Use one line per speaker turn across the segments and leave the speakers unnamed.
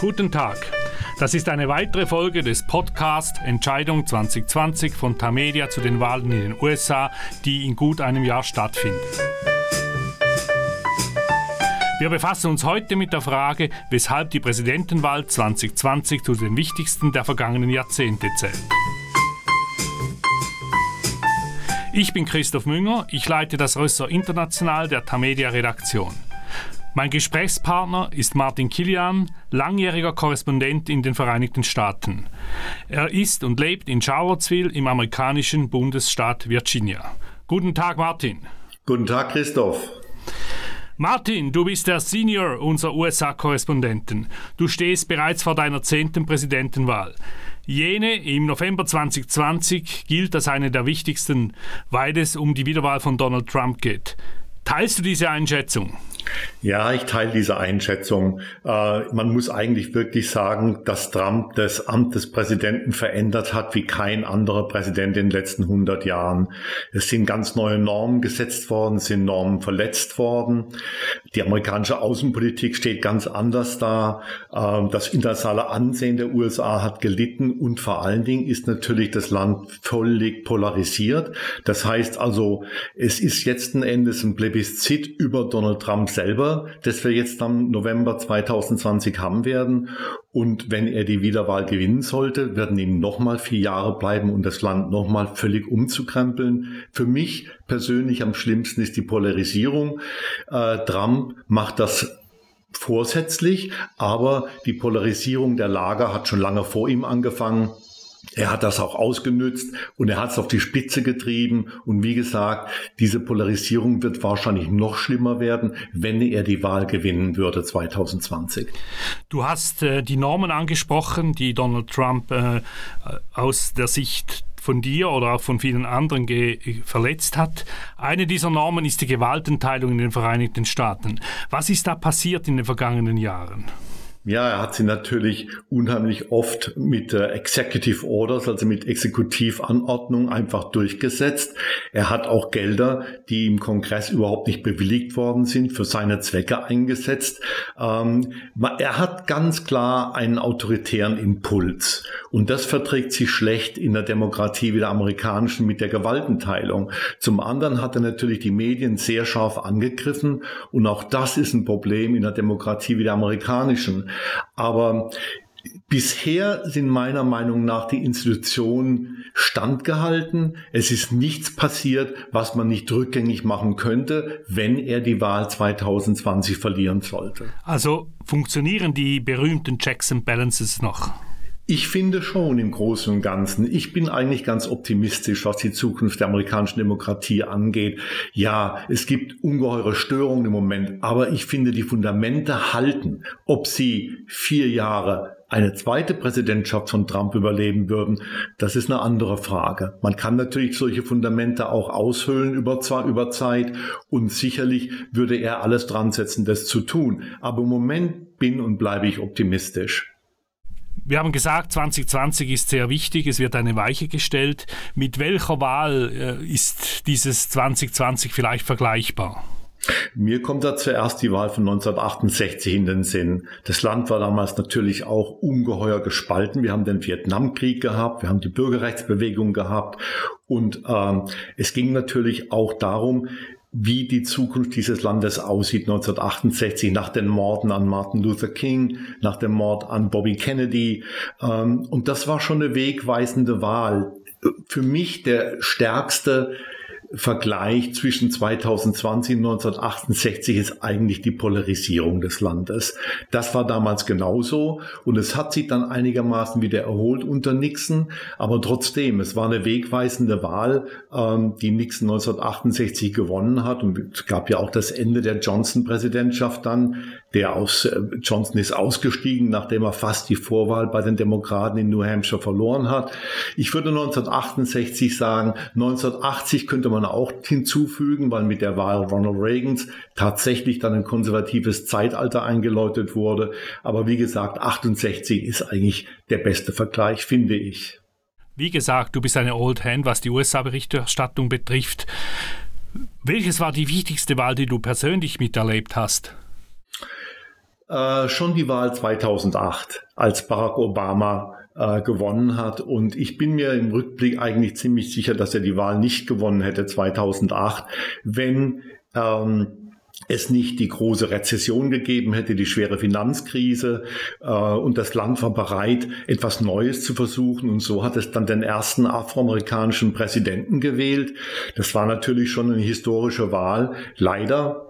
Guten Tag. Das ist eine weitere Folge des Podcast Entscheidung 2020 von Tamedia zu den Wahlen in den USA, die in gut einem Jahr stattfinden. Wir befassen uns heute mit der Frage, weshalb die Präsidentenwahl 2020 zu den wichtigsten der vergangenen Jahrzehnte zählt. Ich bin Christoph Münger, ich leite das Rösser International der Tamedia Redaktion. Mein Gesprächspartner ist Martin Kilian, langjähriger Korrespondent in den Vereinigten Staaten. Er ist und lebt in Charlottesville im amerikanischen Bundesstaat Virginia. Guten Tag, Martin.
Guten Tag, Christoph.
Martin, du bist der Senior unserer USA-Korrespondenten. Du stehst bereits vor deiner zehnten Präsidentenwahl. Jene im November 2020 gilt als eine der wichtigsten, weil es um die Wiederwahl von Donald Trump geht. Teilst du diese Einschätzung?
Ja, ich teile diese Einschätzung. Äh, man muss eigentlich wirklich sagen, dass Trump das Amt des Präsidenten verändert hat wie kein anderer Präsident in den letzten 100 Jahren. Es sind ganz neue Normen gesetzt worden, es sind Normen verletzt worden. Die amerikanische Außenpolitik steht ganz anders da. Äh, das internationale Ansehen der USA hat gelitten und vor allen Dingen ist natürlich das Land völlig polarisiert. Das heißt also, es ist jetzt ein Endes ein Plebiszit über Donald Trump selber, das wir jetzt am November 2020 haben werden. Und wenn er die Wiederwahl gewinnen sollte, werden ihm nochmal vier Jahre bleiben und das Land nochmal völlig umzukrempeln. Für mich persönlich am schlimmsten ist die Polarisierung. Äh, Trump macht das vorsätzlich, aber die Polarisierung der Lager hat schon lange vor ihm angefangen. Er hat das auch ausgenützt und er hat es auf die Spitze getrieben. Und wie gesagt, diese Polarisierung wird wahrscheinlich noch schlimmer werden, wenn er die Wahl gewinnen würde 2020.
Du hast äh, die Normen angesprochen, die Donald Trump äh, aus der Sicht von dir oder auch von vielen anderen verletzt hat. Eine dieser Normen ist die Gewaltenteilung in den Vereinigten Staaten. Was ist da passiert in den vergangenen Jahren?
Ja, er hat sie natürlich unheimlich oft mit äh, Executive Orders, also mit Exekutivanordnungen einfach durchgesetzt. Er hat auch Gelder, die im Kongress überhaupt nicht bewilligt worden sind, für seine Zwecke eingesetzt. Ähm, er hat ganz klar einen autoritären Impuls. Und das verträgt sich schlecht in der Demokratie wie der amerikanischen mit der Gewaltenteilung. Zum anderen hat er natürlich die Medien sehr scharf angegriffen. Und auch das ist ein Problem in der Demokratie wie der amerikanischen. Aber Bisher sind meiner Meinung nach die Institutionen standgehalten. Es ist nichts passiert, was man nicht rückgängig machen könnte, wenn er die Wahl 2020 verlieren sollte.
Also funktionieren die berühmten Checks and Balances noch?
Ich finde schon im Großen und Ganzen. Ich bin eigentlich ganz optimistisch, was die Zukunft der amerikanischen Demokratie angeht. Ja, es gibt ungeheure Störungen im Moment, aber ich finde, die Fundamente halten. Ob sie vier Jahre eine zweite Präsidentschaft von Trump überleben würden, das ist eine andere Frage. Man kann natürlich solche Fundamente auch aushöhlen über, über Zeit und sicherlich würde er alles dran setzen, das zu tun. Aber im Moment bin und bleibe ich optimistisch.
Wir haben gesagt, 2020 ist sehr wichtig, es wird eine Weiche gestellt. Mit welcher Wahl äh, ist dieses 2020 vielleicht vergleichbar?
Mir kommt da zuerst die Wahl von 1968 in den Sinn. Das Land war damals natürlich auch ungeheuer gespalten. Wir haben den Vietnamkrieg gehabt, wir haben die Bürgerrechtsbewegung gehabt und ähm, es ging natürlich auch darum, wie die Zukunft dieses Landes aussieht 1968 nach den Morden an Martin Luther King, nach dem Mord an Bobby Kennedy. Ähm, und das war schon eine wegweisende Wahl. Für mich der stärkste Vergleich zwischen 2020 und 1968 ist eigentlich die Polarisierung des Landes. Das war damals genauso und es hat sich dann einigermaßen wieder erholt unter Nixon, aber trotzdem, es war eine wegweisende Wahl, ähm, die Nixon 1968 gewonnen hat und es gab ja auch das Ende der Johnson-Präsidentschaft dann, der aus äh, Johnson ist ausgestiegen, nachdem er fast die Vorwahl bei den Demokraten in New Hampshire verloren hat. Ich würde 1968 sagen, 1980 könnte man auch hinzufügen, weil mit der Wahl Ronald Reagans tatsächlich dann ein konservatives Zeitalter eingeläutet wurde. Aber wie gesagt, 68 ist eigentlich der beste Vergleich, finde ich.
Wie gesagt, du bist eine Old Hand, was die USA-Berichterstattung betrifft. Welches war die wichtigste Wahl, die du persönlich miterlebt hast?
äh, schon die Wahl 2008, als Barack Obama äh, gewonnen hat. Und ich bin mir im Rückblick eigentlich ziemlich sicher, dass er die Wahl nicht gewonnen hätte 2008, wenn ähm, es nicht die große Rezession gegeben hätte, die schwere Finanzkrise äh, und das Land war bereit, etwas Neues zu versuchen und so hat es dann den ersten afroamerikanischen Präsidenten gewählt. Das war natürlich schon eine historische Wahl. Leider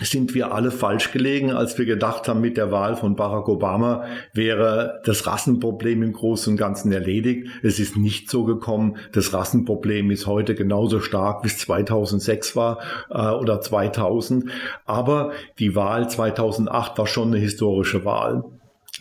sind wir alle falsch gelegen, als wir gedacht haben, mit der Wahl von Barack Obama wäre das Rassenproblem im Großen und Ganzen erledigt. Es ist nicht so gekommen. Das Rassenproblem ist heute genauso stark, wie es 2006 war äh, oder 2000. Aber die Wahl 2008 war schon eine historische Wahl.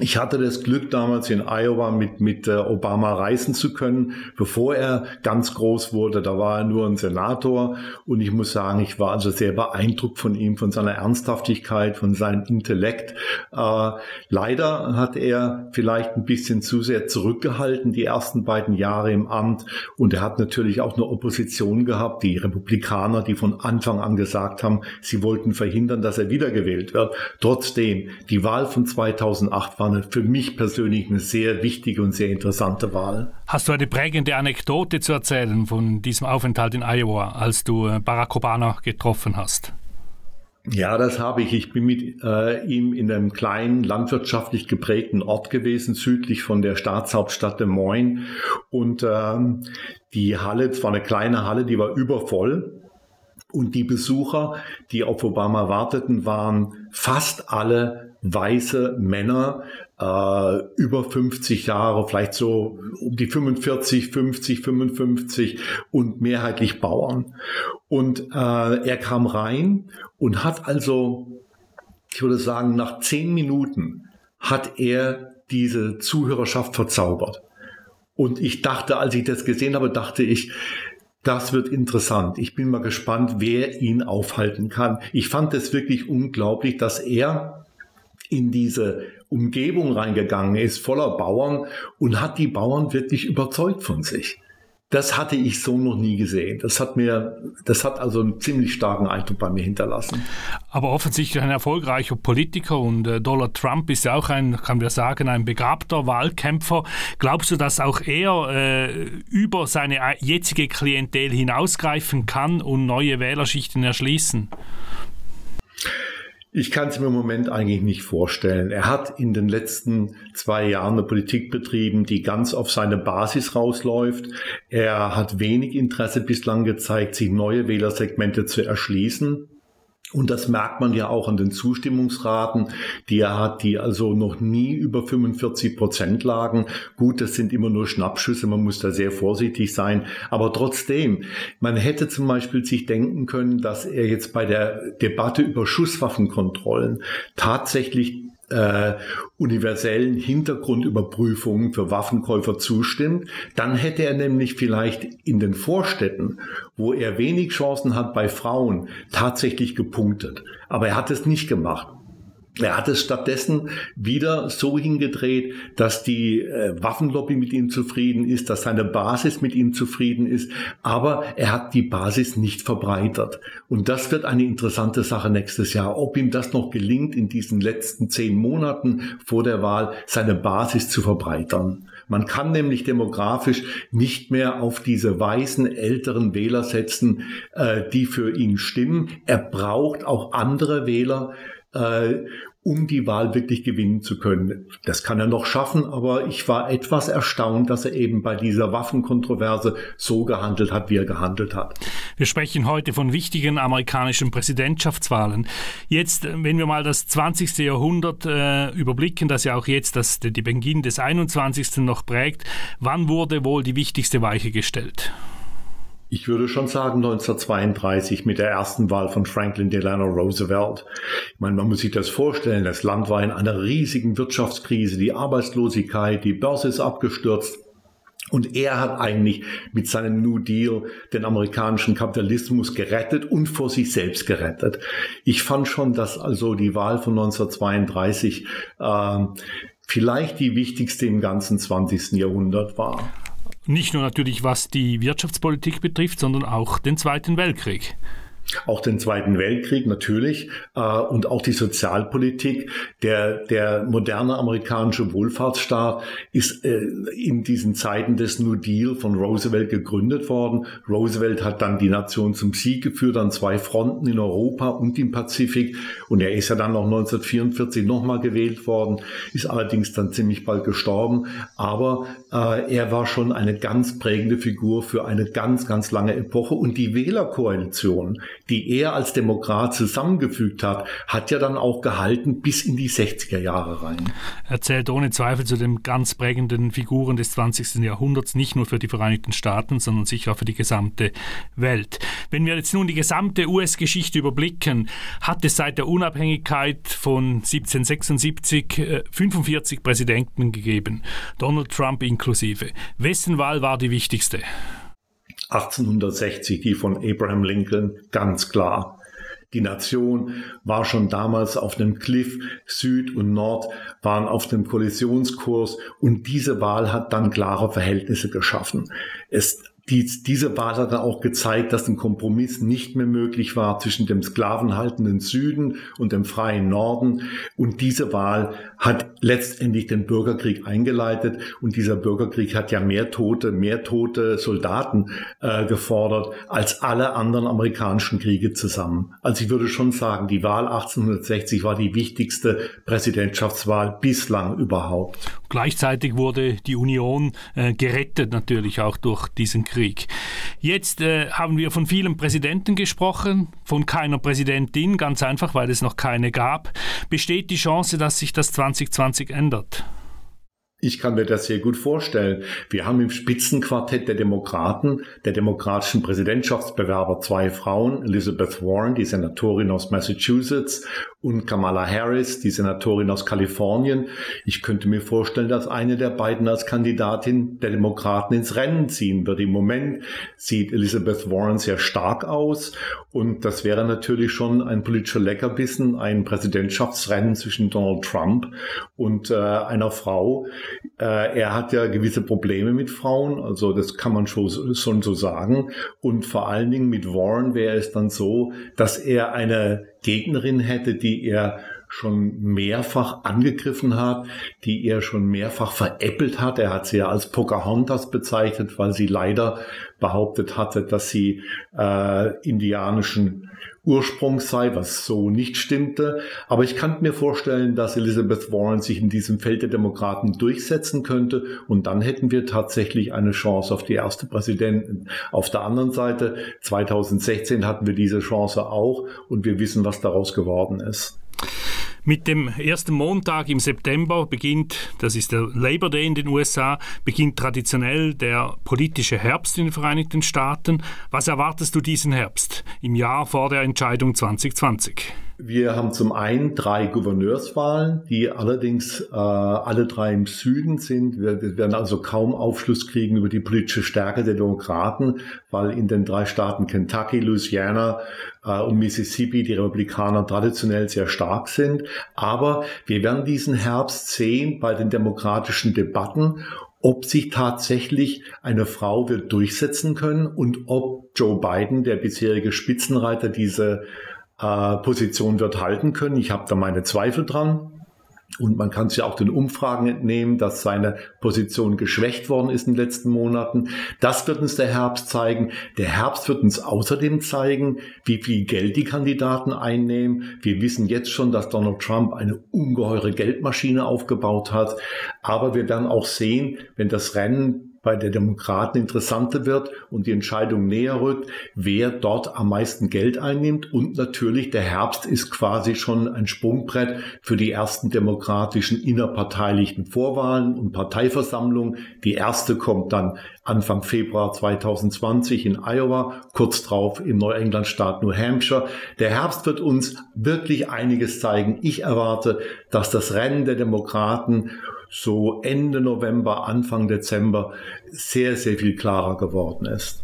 Ich hatte das Glück, damals in Iowa mit, mit äh, Obama reisen zu können, bevor er ganz groß wurde. Da war er nur ein Senator. Und ich muss sagen, ich war also sehr beeindruckt von ihm, von seiner Ernsthaftigkeit, von seinem Intellekt. Äh, leider hat er vielleicht ein bisschen zu sehr zurückgehalten, die ersten beiden Jahre im Amt. Und er hat natürlich auch eine Opposition gehabt, die Republikaner, die von Anfang an gesagt haben, sie wollten verhindern, dass er wiedergewählt wird. Trotzdem, die Wahl von 2008 war eine, für mich persönlich eine sehr wichtige und sehr interessante Wahl.
Hast du eine prägende Anekdote zu erzählen von diesem Aufenthalt in Iowa, als du äh, Barack Obama getroffen hast?
Ja, das habe ich. Ich bin mit äh, ihm in einem kleinen landwirtschaftlich geprägten Ort gewesen, südlich von der Staatshauptstadt Des Moines. Und ähm, die Halle, es war eine kleine Halle, die war übervoll. Und die Besucher, die auf Obama warteten, waren fast alle weiße Männer äh, über 50 Jahre, vielleicht so um die 45, 50, 55 und mehrheitlich Bauern. Und äh, er kam rein und hat also, ich würde sagen, nach zehn Minuten hat er diese Zuhörerschaft verzaubert. Und ich dachte, als ich das gesehen habe, dachte ich, das wird interessant. Ich bin mal gespannt, wer ihn aufhalten kann. Ich fand es wirklich unglaublich, dass er in diese Umgebung reingegangen ist, voller Bauern und hat die Bauern wirklich überzeugt von sich. Das hatte ich so noch nie gesehen. Das hat mir, das hat also einen ziemlich starken Eindruck bei mir hinterlassen.
Aber offensichtlich ein erfolgreicher Politiker und äh, Donald Trump ist ja auch ein, kann wir sagen, ein begabter Wahlkämpfer. Glaubst du, dass auch er äh, über seine äh, jetzige Klientel hinausgreifen kann und neue Wählerschichten erschließen?
Ich kann es mir im Moment eigentlich nicht vorstellen. Er hat in den letzten zwei Jahren eine Politik betrieben, die ganz auf seine Basis rausläuft. Er hat wenig Interesse bislang gezeigt, sich neue Wählersegmente zu erschließen. Und das merkt man ja auch an den Zustimmungsraten, die er hat, die also noch nie über 45 Prozent lagen. Gut, das sind immer nur Schnappschüsse, man muss da sehr vorsichtig sein. Aber trotzdem, man hätte zum Beispiel sich denken können, dass er jetzt bei der Debatte über Schusswaffenkontrollen tatsächlich äh, universellen Hintergrundüberprüfungen für Waffenkäufer zustimmt, dann hätte er nämlich vielleicht in den Vorstädten, wo er wenig Chancen hat bei Frauen, tatsächlich gepunktet. Aber er hat es nicht gemacht. Er hat es stattdessen wieder so hingedreht, dass die äh, Waffenlobby mit ihm zufrieden ist, dass seine Basis mit ihm zufrieden ist, aber er hat die Basis nicht verbreitert. Und das wird eine interessante Sache nächstes Jahr, ob ihm das noch gelingt, in diesen letzten zehn Monaten vor der Wahl seine Basis zu verbreitern. Man kann nämlich demografisch nicht mehr auf diese weißen älteren Wähler setzen, äh, die für ihn stimmen. Er braucht auch andere Wähler, äh, um die Wahl wirklich gewinnen zu können. Das kann er noch schaffen, aber ich war etwas erstaunt, dass er eben bei dieser Waffenkontroverse so gehandelt hat, wie er gehandelt hat.
Wir sprechen heute von wichtigen amerikanischen Präsidentschaftswahlen. Jetzt, wenn wir mal das 20. Jahrhundert äh, überblicken, das ja auch jetzt das, die Beginn des 21. noch prägt, wann wurde wohl die wichtigste Weiche gestellt?
Ich würde schon sagen 1932 mit der ersten Wahl von Franklin Delano Roosevelt. Ich meine, man muss sich das vorstellen, das Land war in einer riesigen Wirtschaftskrise, die Arbeitslosigkeit, die Börse ist abgestürzt. Und er hat eigentlich mit seinem New Deal den amerikanischen Kapitalismus gerettet und vor sich selbst gerettet. Ich fand schon, dass also die Wahl von 1932 äh, vielleicht die wichtigste im ganzen 20. Jahrhundert war.
Nicht nur natürlich, was die Wirtschaftspolitik betrifft, sondern auch den Zweiten Weltkrieg.
Auch den Zweiten Weltkrieg natürlich äh, und auch die Sozialpolitik. Der, der moderne amerikanische Wohlfahrtsstaat ist äh, in diesen Zeiten des New Deal von Roosevelt gegründet worden. Roosevelt hat dann die Nation zum Sieg geführt an zwei Fronten in Europa und im Pazifik und er ist ja dann noch 1944 nochmal gewählt worden, ist allerdings dann ziemlich bald gestorben, aber äh, er war schon eine ganz prägende Figur für eine ganz, ganz lange Epoche und die Wählerkoalition, die er als Demokrat zusammengefügt hat, hat ja dann auch gehalten bis in die 60er Jahre rein.
Er zählt ohne Zweifel zu den ganz prägenden Figuren des 20. Jahrhunderts, nicht nur für die Vereinigten Staaten, sondern sicher auch für die gesamte Welt. Wenn wir jetzt nun die gesamte US-Geschichte überblicken, hat es seit der Unabhängigkeit von 1776 45 äh, Präsidenten gegeben, Donald Trump inklusive. Wessen Wahl war die wichtigste?
1860, die von Abraham Lincoln, ganz klar. Die Nation war schon damals auf dem Cliff, Süd und Nord waren auf dem Kollisionskurs und diese Wahl hat dann klare Verhältnisse geschaffen. Es dies, diese Wahl hat dann auch gezeigt, dass ein Kompromiss nicht mehr möglich war zwischen dem sklavenhaltenden Süden und dem freien Norden. Und diese Wahl hat letztendlich den Bürgerkrieg eingeleitet. Und dieser Bürgerkrieg hat ja mehr Tote, mehr tote Soldaten äh, gefordert als alle anderen amerikanischen Kriege zusammen. Also ich würde schon sagen, die Wahl 1860 war die wichtigste Präsidentschaftswahl bislang überhaupt.
Gleichzeitig wurde die Union äh, gerettet natürlich auch durch diesen Krieg. Krieg. Jetzt äh, haben wir von vielen Präsidenten gesprochen, von keiner Präsidentin, ganz einfach, weil es noch keine gab. Besteht die Chance, dass sich das 2020 ändert?
Ich kann mir das sehr gut vorstellen. Wir haben im Spitzenquartett der Demokraten, der demokratischen Präsidentschaftsbewerber zwei Frauen, Elizabeth Warren, die Senatorin aus Massachusetts, und Kamala Harris, die Senatorin aus Kalifornien. Ich könnte mir vorstellen, dass eine der beiden als Kandidatin der Demokraten ins Rennen ziehen wird. Im Moment sieht Elizabeth Warren sehr stark aus und das wäre natürlich schon ein politischer Leckerbissen, ein Präsidentschaftsrennen zwischen Donald Trump und äh, einer Frau. Äh, er hat ja gewisse Probleme mit Frauen, also das kann man schon, schon so sagen. Und vor allen Dingen mit Warren wäre es dann so, dass er eine Gegnerin hätte, die er schon mehrfach angegriffen hat, die er schon mehrfach veräppelt hat. Er hat sie ja als Pocahontas bezeichnet, weil sie leider behauptet hatte, dass sie äh, indianischen Ursprungs sei, was so nicht stimmte. Aber ich kann mir vorstellen, dass Elizabeth Warren sich in diesem Feld der Demokraten durchsetzen könnte und dann hätten wir tatsächlich eine Chance auf die erste Präsidentin. Auf der anderen Seite, 2016 hatten wir diese Chance auch und wir wissen, was daraus geworden ist.
Mit dem ersten Montag im September beginnt, das ist der Labor Day in den USA, beginnt traditionell der politische Herbst in den Vereinigten Staaten. Was erwartest du diesen Herbst im Jahr vor der Entscheidung 2020?
Wir haben zum einen drei Gouverneurswahlen, die allerdings äh, alle drei im Süden sind. Wir, wir, werden also kaum Aufschluss kriegen über die politische Stärke der Demokraten, weil in den drei Staaten Kentucky, Louisiana äh, und Mississippi die Republikaner traditionell sehr stark sind. Aber wir werden diesen Herbst sehen bei den demokratischen Debatten ob sich tatsächlich eine Frau wird durchsetzen können und ob Joe Biden, der bisherige Spitzenreiter, diese äh, Position wird halten können. Ich habe da meine Zweifel dran. Und man kann es ja auch den Umfragen entnehmen, dass seine Position geschwächt worden ist in den letzten Monaten. Das wird uns der Herbst zeigen. Der Herbst wird uns außerdem zeigen, wie viel Geld die Kandidaten einnehmen. Wir wissen jetzt schon, dass Donald Trump eine ungeheure Geldmaschine aufgebaut hat. Aber wir werden auch sehen, wenn das Rennen bei der Demokraten interessanter wird und die Entscheidung näher rückt, wer dort am meisten Geld einnimmt. Und natürlich der Herbst ist quasi schon ein Sprungbrett für die ersten demokratischen innerparteilichen Vorwahlen und Parteiversammlungen. Die erste kommt dann Anfang Februar 2020 in Iowa, kurz drauf im Neuenglandstaat New Hampshire. Der Herbst wird uns wirklich einiges zeigen. Ich erwarte, dass das Rennen der Demokraten so Ende November, Anfang Dezember sehr, sehr viel klarer geworden ist.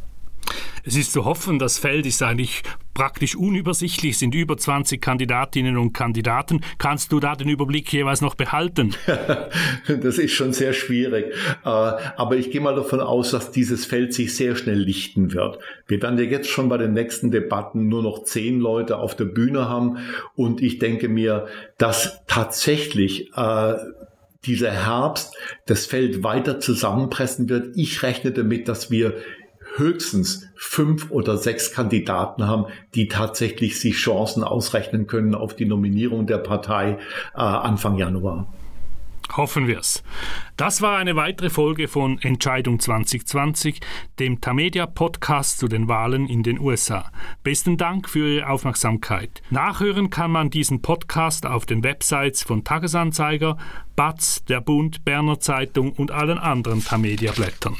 Es ist zu hoffen, das Feld ist eigentlich praktisch unübersichtlich, sind über 20 Kandidatinnen und Kandidaten. Kannst du da den Überblick jeweils noch behalten?
das ist schon sehr schwierig. Äh, aber ich gehe mal davon aus, dass dieses Feld sich sehr schnell lichten wird. Wir werden ja jetzt schon bei den nächsten Debatten nur noch zehn Leute auf der Bühne haben. Und ich denke mir, dass tatsächlich äh, dieser Herbst das Feld weiter zusammenpressen wird. Ich rechne damit, dass wir höchstens fünf oder sechs Kandidaten haben, die tatsächlich sich Chancen ausrechnen können auf die Nominierung der Partei äh, Anfang Januar.
Hoffen wir's. Das war eine weitere Folge von Entscheidung 2020, dem Tamedia Podcast zu den Wahlen in den USA. Besten Dank für Ihre Aufmerksamkeit. Nachhören kann man diesen Podcast auf den Websites von Tagesanzeiger, BATZ, der Bund, Berner Zeitung und allen anderen Tamedia Blättern.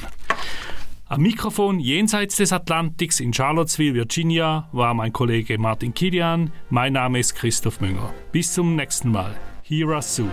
Am Mikrofon jenseits des Atlantiks in Charlottesville, Virginia, war mein Kollege Martin Kilian. Mein Name ist Christoph Münger. Bis zum nächsten Mal. Hira Sue.